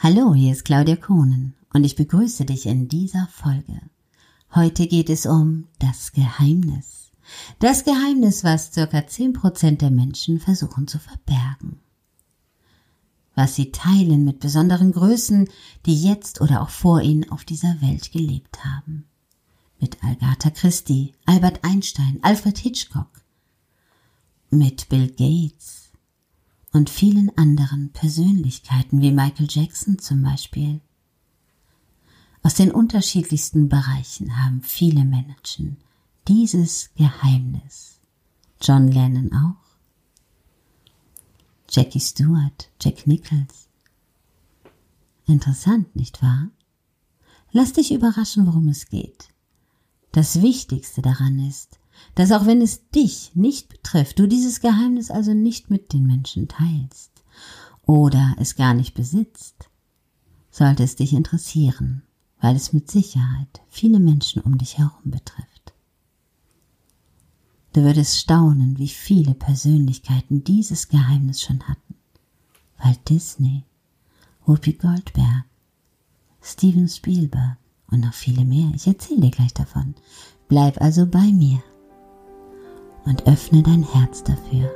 Hallo, hier ist Claudia Kohnen und ich begrüße dich in dieser Folge. Heute geht es um das Geheimnis. Das Geheimnis, was circa 10% der Menschen versuchen zu verbergen. Was sie teilen mit besonderen Größen, die jetzt oder auch vor ihnen auf dieser Welt gelebt haben. Mit Agatha Christie, Albert Einstein, Alfred Hitchcock. Mit Bill Gates, und vielen anderen Persönlichkeiten wie Michael Jackson zum Beispiel. Aus den unterschiedlichsten Bereichen haben viele Menschen dieses Geheimnis. John Lennon auch. Jackie Stewart, Jack Nichols. Interessant, nicht wahr? Lass dich überraschen, worum es geht. Das Wichtigste daran ist, dass auch wenn es dich nicht betrifft, du dieses Geheimnis also nicht mit den Menschen teilst oder es gar nicht besitzt, sollte es dich interessieren, weil es mit Sicherheit viele Menschen um dich herum betrifft. Du würdest staunen, wie viele Persönlichkeiten dieses Geheimnis schon hatten. Walt Disney, Whoopi Goldberg, Steven Spielberg und noch viele mehr. Ich erzähle dir gleich davon. Bleib also bei mir und öffne dein Herz dafür.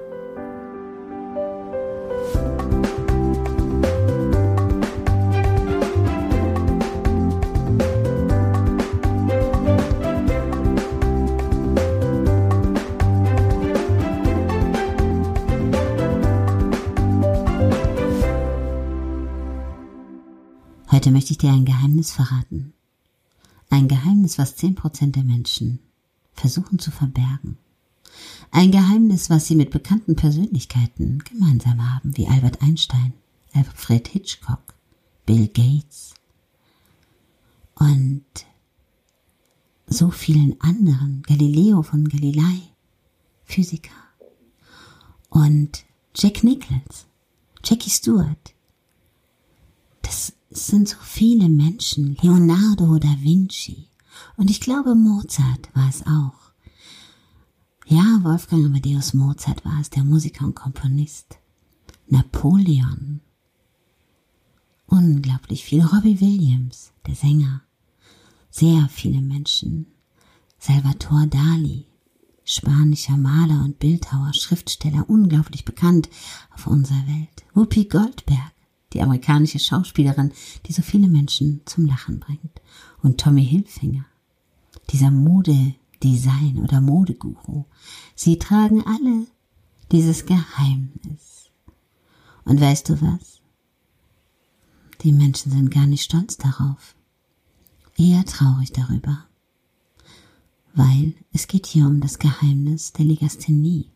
Heute möchte ich dir ein Geheimnis verraten. Ein Geheimnis, was zehn Prozent der Menschen versuchen zu verbergen. Ein Geheimnis, was sie mit bekannten Persönlichkeiten gemeinsam haben, wie Albert Einstein, Alfred Hitchcock, Bill Gates und so vielen anderen, Galileo von Galilei, Physiker und Jack Nichols, Jackie Stewart. Das sind so viele Menschen, Leonardo da Vinci und ich glaube Mozart war es auch. Ja, Wolfgang Amadeus Mozart war es, der Musiker und Komponist. Napoleon. Unglaublich viel. Robbie Williams, der Sänger. Sehr viele Menschen. Salvatore Dali, spanischer Maler und Bildhauer, Schriftsteller, unglaublich bekannt auf unserer Welt. Whoopi Goldberg, die amerikanische Schauspielerin, die so viele Menschen zum Lachen bringt. Und Tommy Hilfinger, dieser Mode Design oder Modeguru. Sie tragen alle dieses Geheimnis. Und weißt du was? Die Menschen sind gar nicht stolz darauf. Eher traurig darüber. Weil es geht hier um das Geheimnis der Legasthenie.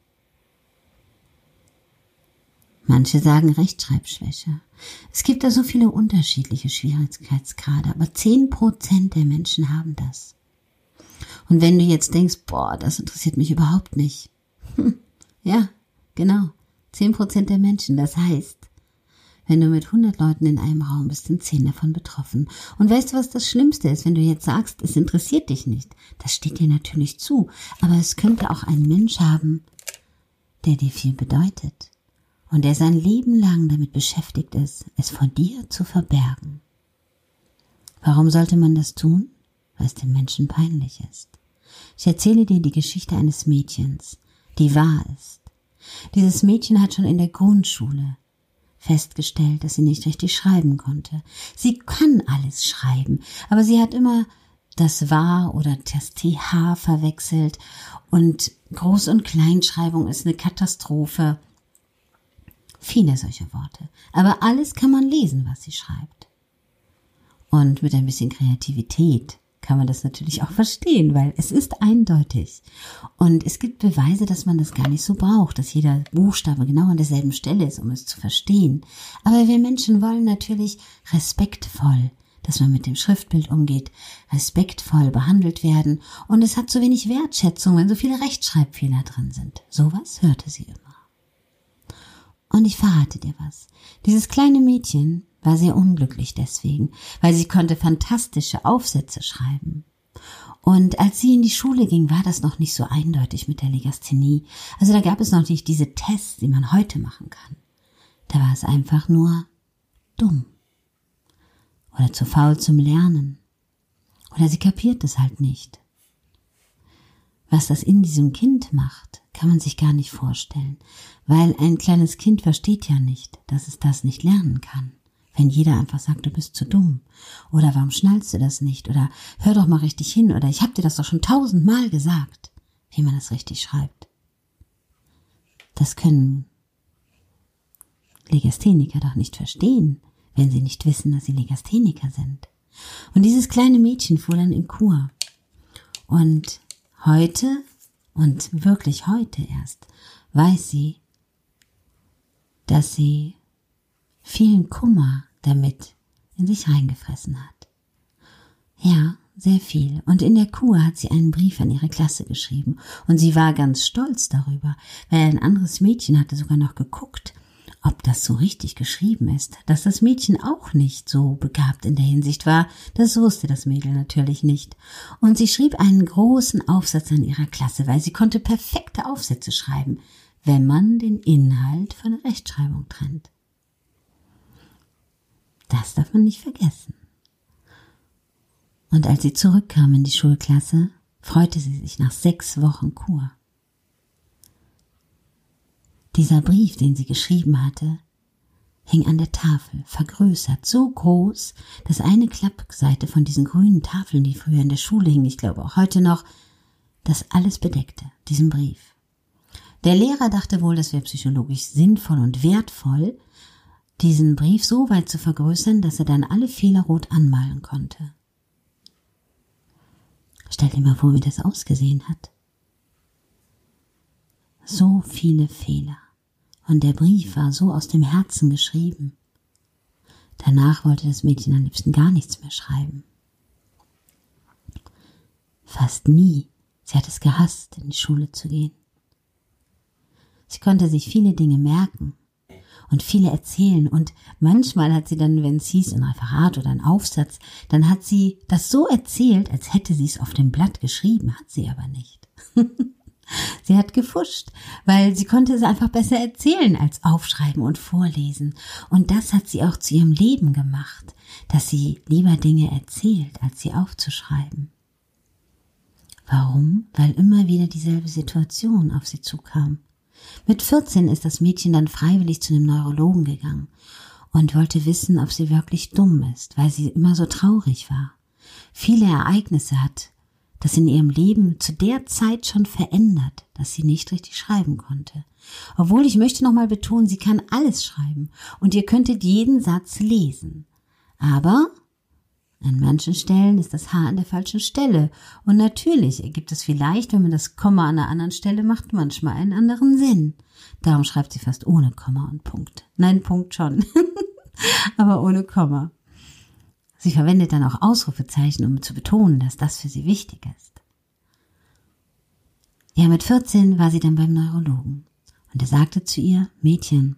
Manche sagen Rechtschreibschwäche. Es gibt da so viele unterschiedliche Schwierigkeitsgrade, aber zehn Prozent der Menschen haben das. Und wenn du jetzt denkst, boah, das interessiert mich überhaupt nicht. Hm, ja, genau. Zehn Prozent der Menschen. Das heißt, wenn du mit 100 Leuten in einem Raum bist, sind zehn davon betroffen. Und weißt du, was das Schlimmste ist, wenn du jetzt sagst, es interessiert dich nicht? Das steht dir natürlich zu. Aber es könnte auch ein Mensch haben, der dir viel bedeutet. Und der sein Leben lang damit beschäftigt ist, es vor dir zu verbergen. Warum sollte man das tun? Weil es dem Menschen peinlich ist. Ich erzähle dir die Geschichte eines Mädchens, die wahr ist. Dieses Mädchen hat schon in der Grundschule festgestellt, dass sie nicht richtig schreiben konnte. Sie kann alles schreiben, aber sie hat immer das Wahr oder das TH verwechselt und Groß- und Kleinschreibung ist eine Katastrophe. Viele solche Worte. Aber alles kann man lesen, was sie schreibt. Und mit ein bisschen Kreativität kann man das natürlich auch verstehen, weil es ist eindeutig. Und es gibt Beweise, dass man das gar nicht so braucht, dass jeder Buchstabe genau an derselben Stelle ist, um es zu verstehen. Aber wir Menschen wollen natürlich respektvoll, dass man mit dem Schriftbild umgeht, respektvoll behandelt werden. Und es hat so wenig Wertschätzung, wenn so viele Rechtschreibfehler drin sind. Sowas hörte sie immer. Und ich verrate dir was. Dieses kleine Mädchen war sehr unglücklich deswegen, weil sie konnte fantastische Aufsätze schreiben. Und als sie in die Schule ging, war das noch nicht so eindeutig mit der Legasthenie. Also da gab es noch nicht diese Tests, die man heute machen kann. Da war es einfach nur dumm. oder zu faul zum Lernen oder sie kapiert es halt nicht. Was das in diesem Kind macht, kann man sich gar nicht vorstellen, weil ein kleines Kind versteht ja nicht, dass es das nicht lernen kann. Wenn jeder einfach sagt, du bist zu dumm oder warum schnallst du das nicht oder hör doch mal richtig hin oder ich hab dir das doch schon tausendmal gesagt, wie man das richtig schreibt. Das können Legastheniker doch nicht verstehen, wenn sie nicht wissen, dass sie Legastheniker sind. Und dieses kleine Mädchen fuhr dann in Kur. Und heute, und wirklich heute erst, weiß sie, dass sie vielen Kummer damit in sich reingefressen hat. Ja, sehr viel. Und in der Kur hat sie einen Brief an ihre Klasse geschrieben. Und sie war ganz stolz darüber, weil ein anderes Mädchen hatte sogar noch geguckt, ob das so richtig geschrieben ist. Dass das Mädchen auch nicht so begabt in der Hinsicht war, das wusste das Mädel natürlich nicht. Und sie schrieb einen großen Aufsatz an ihrer Klasse, weil sie konnte perfekte Aufsätze schreiben, wenn man den Inhalt von der Rechtschreibung trennt. Das darf man nicht vergessen. Und als sie zurückkam in die Schulklasse, freute sie sich nach sechs Wochen Kur. Dieser Brief, den sie geschrieben hatte, hing an der Tafel, vergrößert, so groß, dass eine Klappseite von diesen grünen Tafeln, die früher in der Schule hingen, ich glaube auch heute noch, das alles bedeckte, diesen Brief. Der Lehrer dachte wohl, das wäre psychologisch sinnvoll und wertvoll, diesen Brief so weit zu vergrößern, dass er dann alle Fehler rot anmalen konnte. Stell dir mal vor, wie das ausgesehen hat. So viele Fehler. Und der Brief war so aus dem Herzen geschrieben. Danach wollte das Mädchen am liebsten gar nichts mehr schreiben. Fast nie. Sie hat es gehasst, in die Schule zu gehen. Sie konnte sich viele Dinge merken, und viele erzählen. Und manchmal hat sie dann, wenn es hieß, ein Referat oder ein Aufsatz, dann hat sie das so erzählt, als hätte sie es auf dem Blatt geschrieben, hat sie aber nicht. sie hat gefuscht, weil sie konnte es einfach besser erzählen als aufschreiben und vorlesen. Und das hat sie auch zu ihrem Leben gemacht, dass sie lieber Dinge erzählt, als sie aufzuschreiben. Warum? Weil immer wieder dieselbe Situation auf sie zukam. Mit 14 ist das Mädchen dann freiwillig zu einem Neurologen gegangen und wollte wissen, ob sie wirklich dumm ist, weil sie immer so traurig war. Viele Ereignisse hat das in ihrem Leben zu der Zeit schon verändert, dass sie nicht richtig schreiben konnte. Obwohl ich möchte nochmal betonen, sie kann alles schreiben und ihr könntet jeden Satz lesen. Aber an manchen Stellen ist das Haar an der falschen Stelle. Und natürlich ergibt es vielleicht, wenn man das Komma an einer anderen Stelle macht, manchmal einen anderen Sinn. Darum schreibt sie fast ohne Komma und Punkt. Nein, Punkt schon. Aber ohne Komma. Sie verwendet dann auch Ausrufezeichen, um zu betonen, dass das für sie wichtig ist. Ja, mit 14 war sie dann beim Neurologen. Und er sagte zu ihr, Mädchen,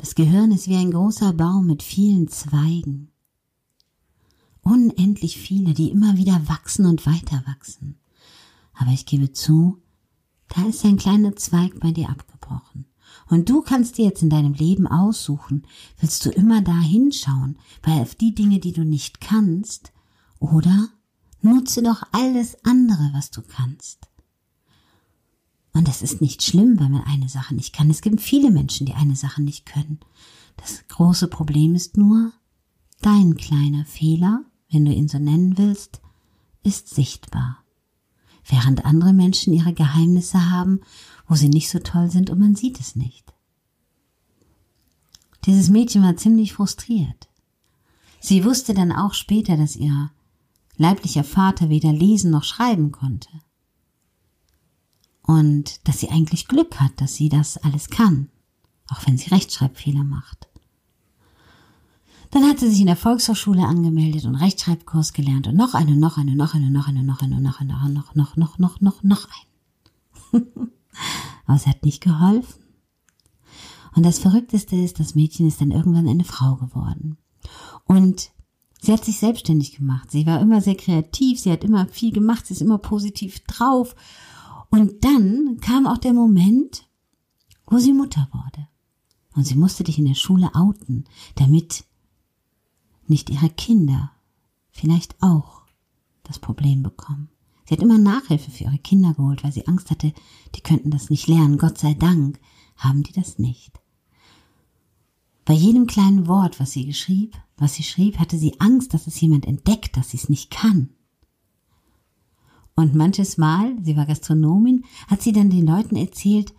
das Gehirn ist wie ein großer Baum mit vielen Zweigen. Unendlich viele, die immer wieder wachsen und weiter wachsen. Aber ich gebe zu, da ist ein kleiner Zweig bei dir abgebrochen. Und du kannst dir jetzt in deinem Leben aussuchen, willst du immer da hinschauen, bei auf die Dinge, die du nicht kannst, oder nutze doch alles andere, was du kannst. Und es ist nicht schlimm, wenn man eine Sache nicht kann. Es gibt viele Menschen, die eine Sache nicht können. Das große Problem ist nur, dein kleiner Fehler, wenn du ihn so nennen willst, ist sichtbar. Während andere Menschen ihre Geheimnisse haben, wo sie nicht so toll sind und man sieht es nicht. Dieses Mädchen war ziemlich frustriert. Sie wusste dann auch später, dass ihr leiblicher Vater weder lesen noch schreiben konnte und dass sie eigentlich Glück hat, dass sie das alles kann, auch wenn sie Rechtschreibfehler macht. Dann hat sie sich in der Volkshochschule angemeldet und Rechtschreibkurs gelernt und noch eine, noch eine, noch eine, noch eine, noch eine, noch eine, noch, noch, noch, noch, noch, noch ein. Aber es hat nicht geholfen. Und das Verrückteste ist, das Mädchen ist dann irgendwann eine Frau geworden. Und sie hat sich selbstständig gemacht. Sie war immer sehr kreativ, sie hat immer viel gemacht, sie ist immer positiv drauf und dann kam auch der Moment, wo sie Mutter wurde. Und sie musste dich in der Schule outen, damit nicht ihre Kinder vielleicht auch das Problem bekommen. Sie hat immer Nachhilfe für ihre Kinder geholt, weil sie Angst hatte, die könnten das nicht lernen. Gott sei Dank haben die das nicht. Bei jedem kleinen Wort, was sie schrieb, was sie schrieb, hatte sie Angst, dass es jemand entdeckt, dass sie es nicht kann. Und manches Mal, sie war Gastronomin, hat sie dann den Leuten erzählt,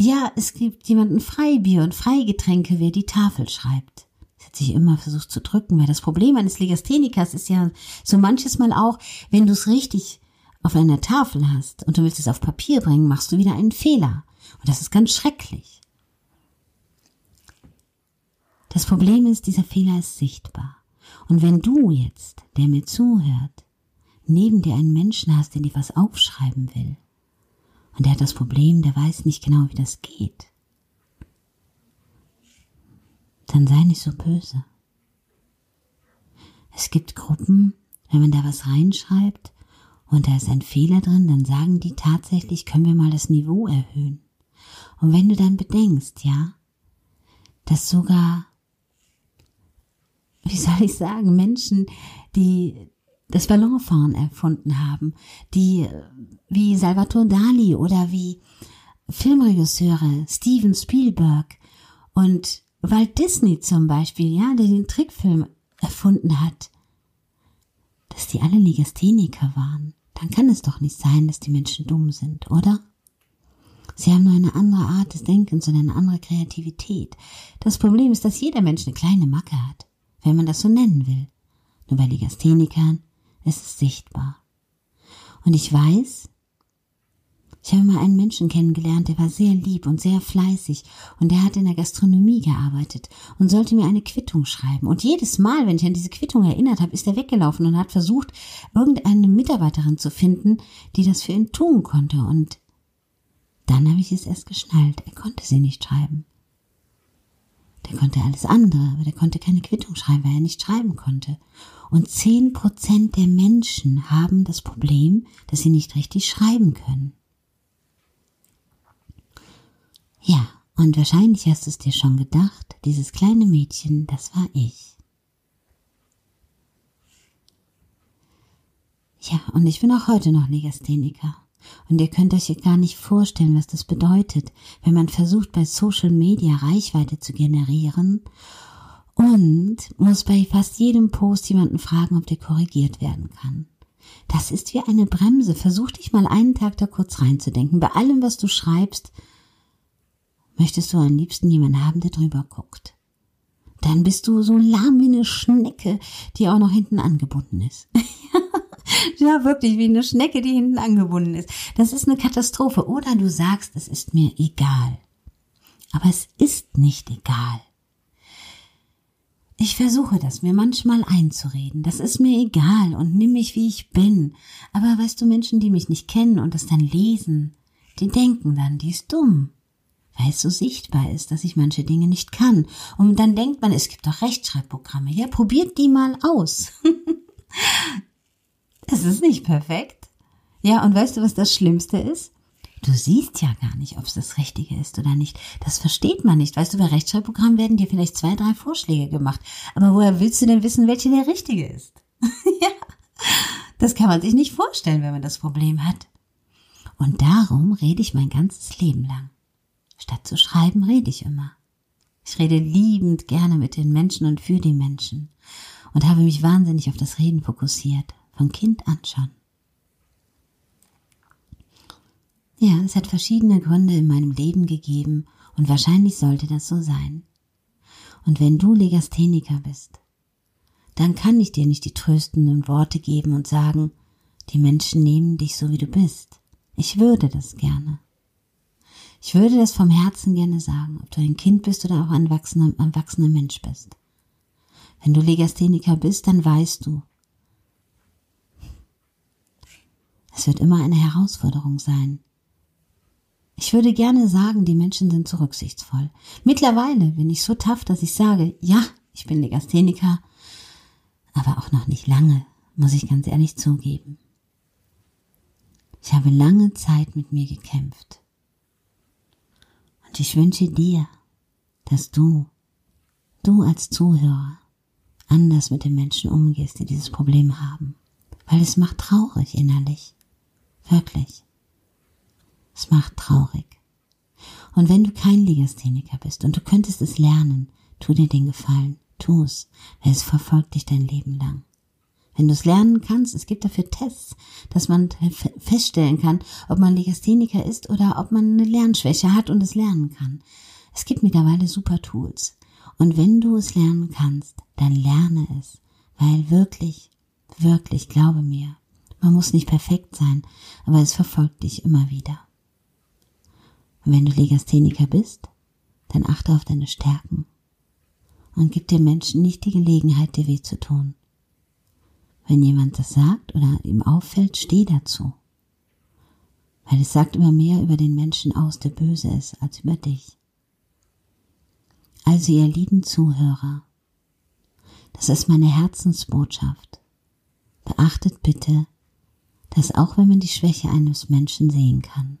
ja, es gibt jemanden Freibier und Freigetränke, wer die Tafel schreibt. Sie hat sich immer versucht zu drücken, weil das Problem eines Legasthenikers ist ja so manches Mal auch, wenn du es richtig auf einer Tafel hast und du willst es auf Papier bringen, machst du wieder einen Fehler. Und das ist ganz schrecklich. Das Problem ist, dieser Fehler ist sichtbar. Und wenn du jetzt, der mir zuhört, neben dir einen Menschen hast, der dir was aufschreiben will, und der hat das Problem, der weiß nicht genau, wie das geht, dann sei nicht so böse. Es gibt Gruppen, wenn man da was reinschreibt und da ist ein Fehler drin, dann sagen die tatsächlich, können wir mal das Niveau erhöhen. Und wenn du dann bedenkst, ja, dass sogar, wie soll ich sagen, Menschen, die das Ballonfahren erfunden haben, die wie Salvatore Dali oder wie Filmregisseure Steven Spielberg und Walt Disney zum Beispiel, ja, der den Trickfilm erfunden hat, dass die alle Legastheniker waren, dann kann es doch nicht sein, dass die Menschen dumm sind, oder? Sie haben nur eine andere Art des Denkens und eine andere Kreativität. Das Problem ist, dass jeder Mensch eine kleine Macke hat, wenn man das so nennen will. Nur bei Legasthenikern ist es sichtbar. Und ich weiß, ich habe mal einen Menschen kennengelernt, der war sehr lieb und sehr fleißig und der hat in der Gastronomie gearbeitet und sollte mir eine Quittung schreiben. Und jedes Mal, wenn ich an diese Quittung erinnert habe, ist er weggelaufen und hat versucht, irgendeine Mitarbeiterin zu finden, die das für ihn tun konnte. Und dann habe ich es erst geschnallt. Er konnte sie nicht schreiben. Der konnte alles andere, aber der konnte keine Quittung schreiben, weil er nicht schreiben konnte. Und zehn Prozent der Menschen haben das Problem, dass sie nicht richtig schreiben können. Ja, und wahrscheinlich hast du es dir schon gedacht, dieses kleine Mädchen, das war ich. Ja, und ich bin auch heute noch Legastheniker. Und ihr könnt euch gar nicht vorstellen, was das bedeutet, wenn man versucht, bei Social Media Reichweite zu generieren und muss bei fast jedem Post jemanden fragen, ob der korrigiert werden kann. Das ist wie eine Bremse. Versuch dich mal einen Tag da kurz reinzudenken. Bei allem, was du schreibst, möchtest du am liebsten jemanden haben, der drüber guckt. Dann bist du so lahm wie eine Schnecke, die auch noch hinten angebunden ist. ja, wirklich, wie eine Schnecke, die hinten angebunden ist. Das ist eine Katastrophe. Oder du sagst, es ist mir egal. Aber es ist nicht egal. Ich versuche das mir manchmal einzureden. Das ist mir egal und nimm mich, wie ich bin. Aber weißt du, Menschen, die mich nicht kennen und das dann lesen, die denken dann, die ist dumm weil es so sichtbar ist, dass ich manche Dinge nicht kann. Und dann denkt man, es gibt doch Rechtschreibprogramme. Ja, probiert die mal aus. Es ist nicht perfekt. Ja, und weißt du, was das Schlimmste ist? Du siehst ja gar nicht, ob es das Richtige ist oder nicht. Das versteht man nicht. Weißt du, bei Rechtschreibprogrammen werden dir vielleicht zwei, drei Vorschläge gemacht. Aber woher willst du denn wissen, welche der richtige ist? ja, das kann man sich nicht vorstellen, wenn man das Problem hat. Und darum rede ich mein ganzes Leben lang. Statt zu schreiben, rede ich immer. Ich rede liebend gerne mit den Menschen und für die Menschen und habe mich wahnsinnig auf das Reden fokussiert, von Kind an schon. Ja, es hat verschiedene Gründe in meinem Leben gegeben und wahrscheinlich sollte das so sein. Und wenn du Legastheniker bist, dann kann ich dir nicht die tröstenden Worte geben und sagen, die Menschen nehmen dich so wie du bist. Ich würde das gerne. Ich würde das vom Herzen gerne sagen, ob du ein Kind bist oder auch ein erwachsener, erwachsener Mensch bist. Wenn du Legastheniker bist, dann weißt du, es wird immer eine Herausforderung sein. Ich würde gerne sagen, die Menschen sind so rücksichtsvoll. Mittlerweile bin ich so tough, dass ich sage, ja, ich bin Legastheniker, aber auch noch nicht lange, muss ich ganz ehrlich zugeben. Ich habe lange Zeit mit mir gekämpft. Und ich wünsche dir, dass du, du als Zuhörer, anders mit den Menschen umgehst, die dieses Problem haben. Weil es macht traurig innerlich. Wirklich. Es macht traurig. Und wenn du kein Legastheniker bist und du könntest es lernen, tu dir den Gefallen, tu es, weil es verfolgt dich dein Leben lang. Wenn du es lernen kannst, es gibt dafür Tests, dass man feststellen kann, ob man Legastheniker ist oder ob man eine Lernschwäche hat und es lernen kann. Es gibt mittlerweile super Tools. Und wenn du es lernen kannst, dann lerne es, weil wirklich, wirklich, glaube mir, man muss nicht perfekt sein, aber es verfolgt dich immer wieder. Und wenn du Legastheniker bist, dann achte auf deine Stärken und gib den Menschen nicht die Gelegenheit, dir weh zu tun. Wenn jemand das sagt oder ihm auffällt, steh dazu. Weil es sagt immer mehr über den Menschen aus, der böse ist, als über dich. Also ihr lieben Zuhörer, das ist meine Herzensbotschaft. Beachtet bitte, dass auch wenn man die Schwäche eines Menschen sehen kann,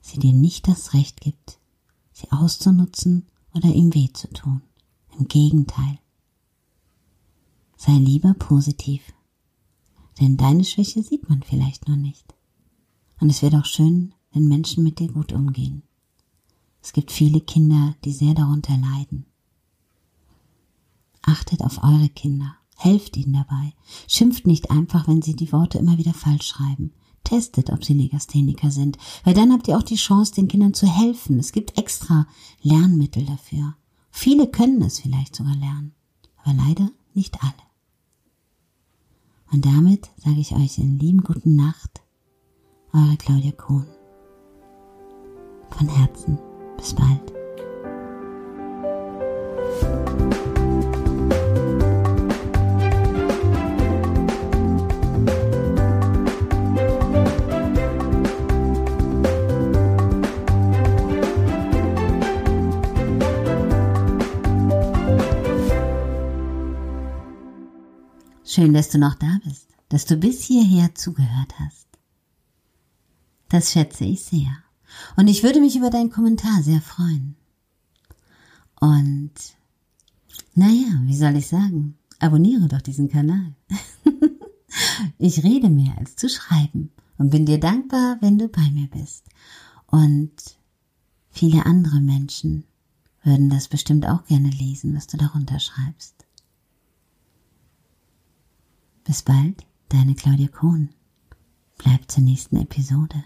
sie dir nicht das Recht gibt, sie auszunutzen oder ihm weh zu tun. Im Gegenteil. Sei lieber positiv, denn deine Schwäche sieht man vielleicht noch nicht. Und es wird auch schön, wenn Menschen mit dir gut umgehen. Es gibt viele Kinder, die sehr darunter leiden. Achtet auf eure Kinder, helft ihnen dabei, schimpft nicht einfach, wenn sie die Worte immer wieder falsch schreiben. Testet, ob sie Legastheniker sind, weil dann habt ihr auch die Chance, den Kindern zu helfen. Es gibt extra Lernmittel dafür. Viele können es vielleicht sogar lernen, aber leider nicht alle. Und damit sage ich euch in lieben guten Nacht, eure Claudia Kohn. Von Herzen. Bis bald. Schön, dass du noch da bist, dass du bis hierher zugehört hast. Das schätze ich sehr. Und ich würde mich über deinen Kommentar sehr freuen. Und naja, wie soll ich sagen? Abonniere doch diesen Kanal. ich rede mehr als zu schreiben und bin dir dankbar, wenn du bei mir bist. Und viele andere Menschen würden das bestimmt auch gerne lesen, was du darunter schreibst. Bis bald, deine Claudia Kohn. Bleib zur nächsten Episode.